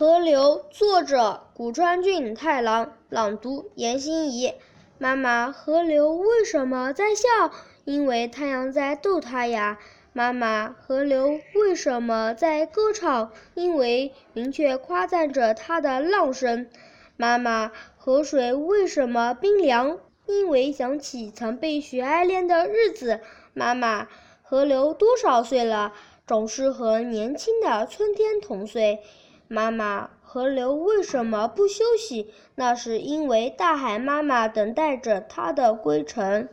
河流，作者古川俊太郎，朗读严心怡。妈妈，河流为什么在笑？因为太阳在逗它呀。妈妈，河流为什么在歌唱？因为云雀夸赞着它的浪声。妈妈，河水为什么冰凉？因为想起曾被雪爱恋的日子。妈妈，河流多少岁了？总是和年轻的春天同岁。妈妈，河流为什么不休息？那是因为大海妈妈等待着它的归程。